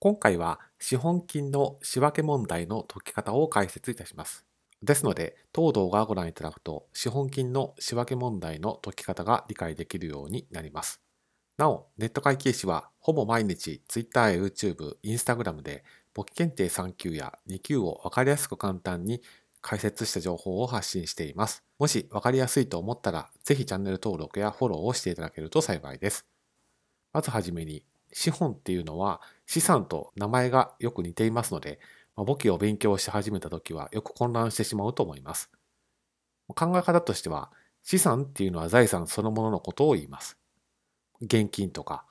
今回は資本金の仕分け問題の解き方を解説いたします。ですので、当動画をご覧いただくと、資本金の仕分け問題の解き方が理解できるようになります。なお、ネット会計士はほぼ毎日 Twitter や YouTube、Instagram で簿記検定3級や2級をわかりやすく簡単に解説した情報を発信しています。もしわかりやすいと思ったら、ぜひチャンネル登録やフォローをしていただけると幸いです。まずはじめに、資本っていうのは資産と名前がよく似ていますので、簿記を勉強し始めた時はよく混乱してしまうと思います。考え方としては、資産っていうのは財産そのもののことを言います。現金とか、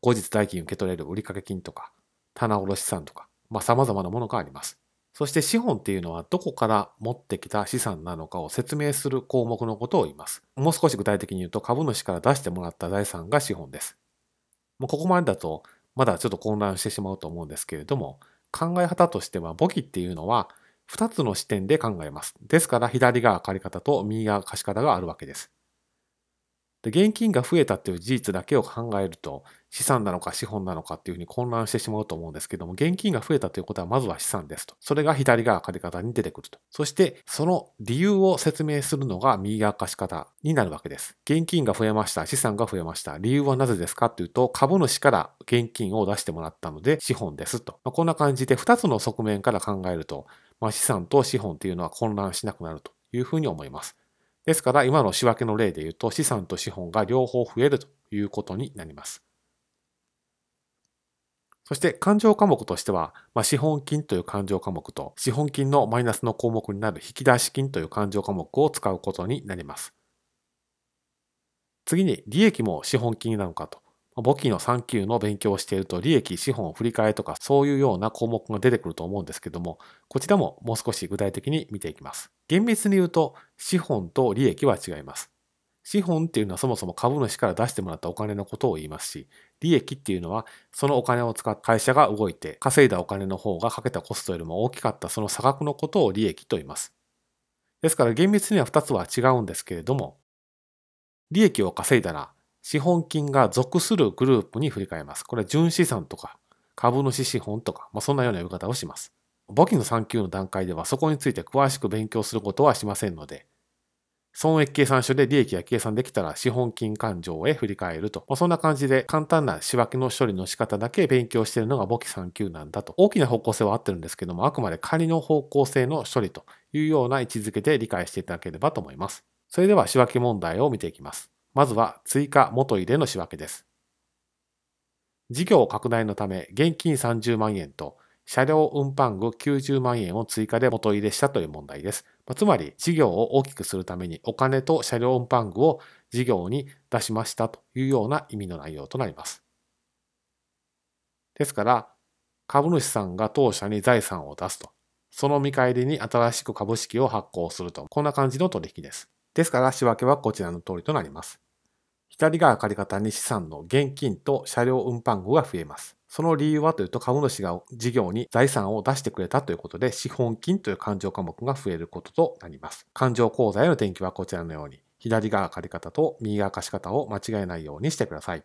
後日代金受け取れる売掛金とか、棚卸資産とか、まあ様々なものがあります。そして資本っていうのはどこから持ってきた資産なのかを説明する項目のことを言います。もう少し具体的に言うと株主から出してもらった財産が資本です。もうここまでだとまだちょっと混乱してしまうと思うんですけれども、考え方としては簿記っていうのは2つの視点で考えます。ですから左が借り方と右が貸し方があるわけです。で現金が増えたっていう事実だけを考えると資産なのか資本なのかっていうふうに混乱してしまうと思うんですけども現金が増えたということはまずは資産ですと。それが左側借り方に出てくると。そしてその理由を説明するのが右側貸し方になるわけです。現金が増えました資産が増えました理由はなぜですかっていうと株主から現金を出してもらったので資本ですと、まあ、こんな感じで2つの側面から考えると、まあ、資産と資本っていうのは混乱しなくなるというふうに思います。ですから今の仕分けの例で言うと資産と資本が両方増えるということになります。そして勘定科目としては、まあ、資本金という勘定科目と資本金のマイナスの項目になる引き出し金という勘定科目を使うことになります。次に利益も資本金なのかと。簿記の3級の勉強をしていると利益、資本、振り替えとかそういうような項目が出てくると思うんですけども、こちらももう少し具体的に見ていきます。厳密に言うと、資本と利益は違います。資本っていうのはそもそも株主から出してもらったお金のことを言いますし、利益っていうのはそのお金を使った会社が動いて稼いだお金の方がかけたコストよりも大きかったその差額のことを利益と言います。ですから厳密には2つは違うんですけれども、利益を稼いだら資本金が属するグループに振り替えます。これは純資産とか株主資本とか、まあ、そんなような呼び方をします。簿記の3級の段階ではそこについて詳しく勉強することはしませんので、損益計算書で利益が計算できたら資本金勘定へ振り替えると。まあ、そんな感じで簡単な仕分けの処理の仕方だけ勉強しているのが簿記3級なんだと。大きな方向性は合ってるんですけども、あくまで仮の方向性の処理というような位置づけで理解していただければと思います。それでは仕分け問題を見ていきます。まずは追加元入れの仕分けです。事業拡大のため現金30万円と車両運搬具90万円を追加で元入れしたという問題です。つまり事業を大きくするためにお金と車両運搬具を事業に出しましたというような意味の内容となります。ですから株主さんが当社に財産を出すと。その見返りに新しく株式を発行すると。こんな感じの取引です。ですから仕分けはこちらの通りとなります。左側借方に資産の現金と車両運搬具が増えます。その理由はというと株主が事業に財産を出してくれたということで資本金という勘定科目が増えることとなります。勘定口座への転記はこちらのように左側借方と右側貸方を間違えないようにしてください。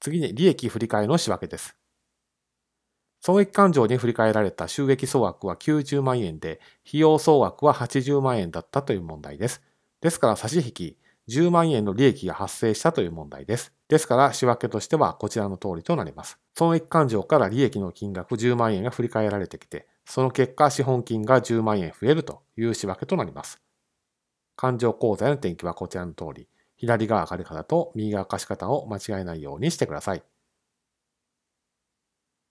次に利益振替の仕分けです。損益勘定に振り替えられた収益総額は90万円で、費用総額は80万円だったという問題です。ですから差し引き10万円の利益が発生したという問題です。ですから仕分けとしてはこちらの通りとなります。損益勘定から利益の金額10万円が振り替えられてきて、その結果資本金が10万円増えるという仕分けとなります。勘定口座への転記はこちらの通り、左側借方と右側貸方を間違えないようにしてください。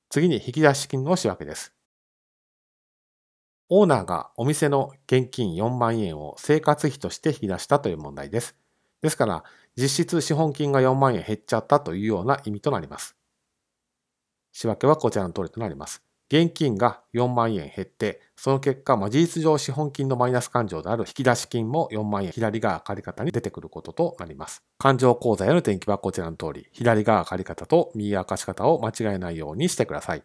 次に引き出し金の仕分けです。オーナーがお店の現金4万円を生活費として引き出したという問題です。ですから、実質資本金が4万円減っちゃったというような意味となります。仕分けはこちらの通りとなります。現金が4万円減って、その結果、まあ、事実上資本金のマイナス勘定である引き出し金も4万円左側借方に出てくることとなります。勘定口座への転記はこちらの通り、左側借方と右側貸方を間違えないようにしてください。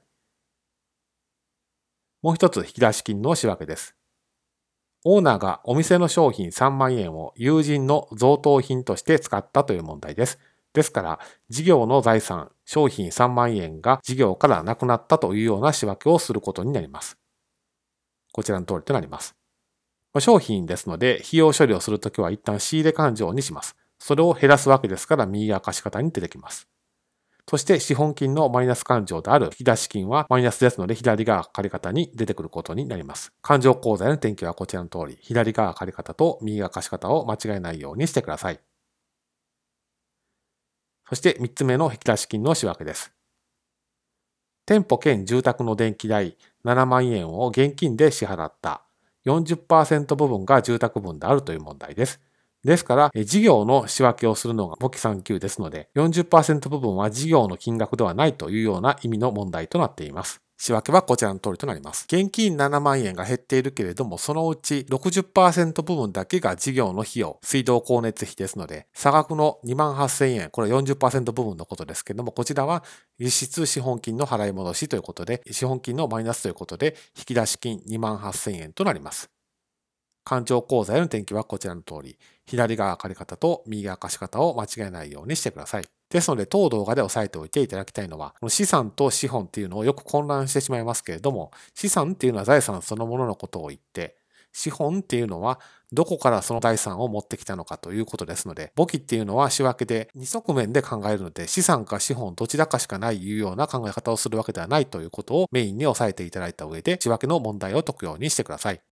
もう一つ引き出し金の仕分けです。オーナーがお店の商品3万円を友人の贈答品として使ったという問題です。ですから、事業の財産、商品3万円が事業からなくなったというような仕分けをすることになります。こちらの通りとなります。商品ですので、費用処理をするときは一旦仕入れ勘定にします。それを減らすわけですから右明かし方に出てきます。そして資本金のマイナス勘定である引き出し金はマイナスですので左側借方に出てくることになります。勘定口座への転記はこちらの通り、左側借方と右側貸方を間違えないようにしてください。そして3つ目の引き出し金の仕分けです。店舗兼住宅の電気代7万円を現金で支払った40%部分が住宅分であるという問題です。ですから、事業の仕分けをするのが簿記3級ですので、40%部分は事業の金額ではないというような意味の問題となっています。仕分けはこちらの通りとなります。現金7万円が減っているけれども、そのうち60%部分だけが事業の費用、水道光熱費ですので、差額の2万8000円、これは40%部分のことですけれども、こちらは実質資本金の払い戻しということで、資本金のマイナスということで、引き出し金2万8000円となります。勘定口座への転記はこちらの通り、左側借方と右側貸方を間違えないようにしてください。ですので、当動画で押さえておいていただきたいのは、この資産と資本っていうのをよく混乱してしまいますけれども、資産っていうのは財産そのもののことを言って、資本っていうのはどこからその財産を持ってきたのかということですので、簿記っていうのは仕分けで二側面で考えるので、資産か資本どちらかしかないいうような考え方をするわけではないということをメインに押さえていただいた上で、仕分けの問題を解くようにしてください。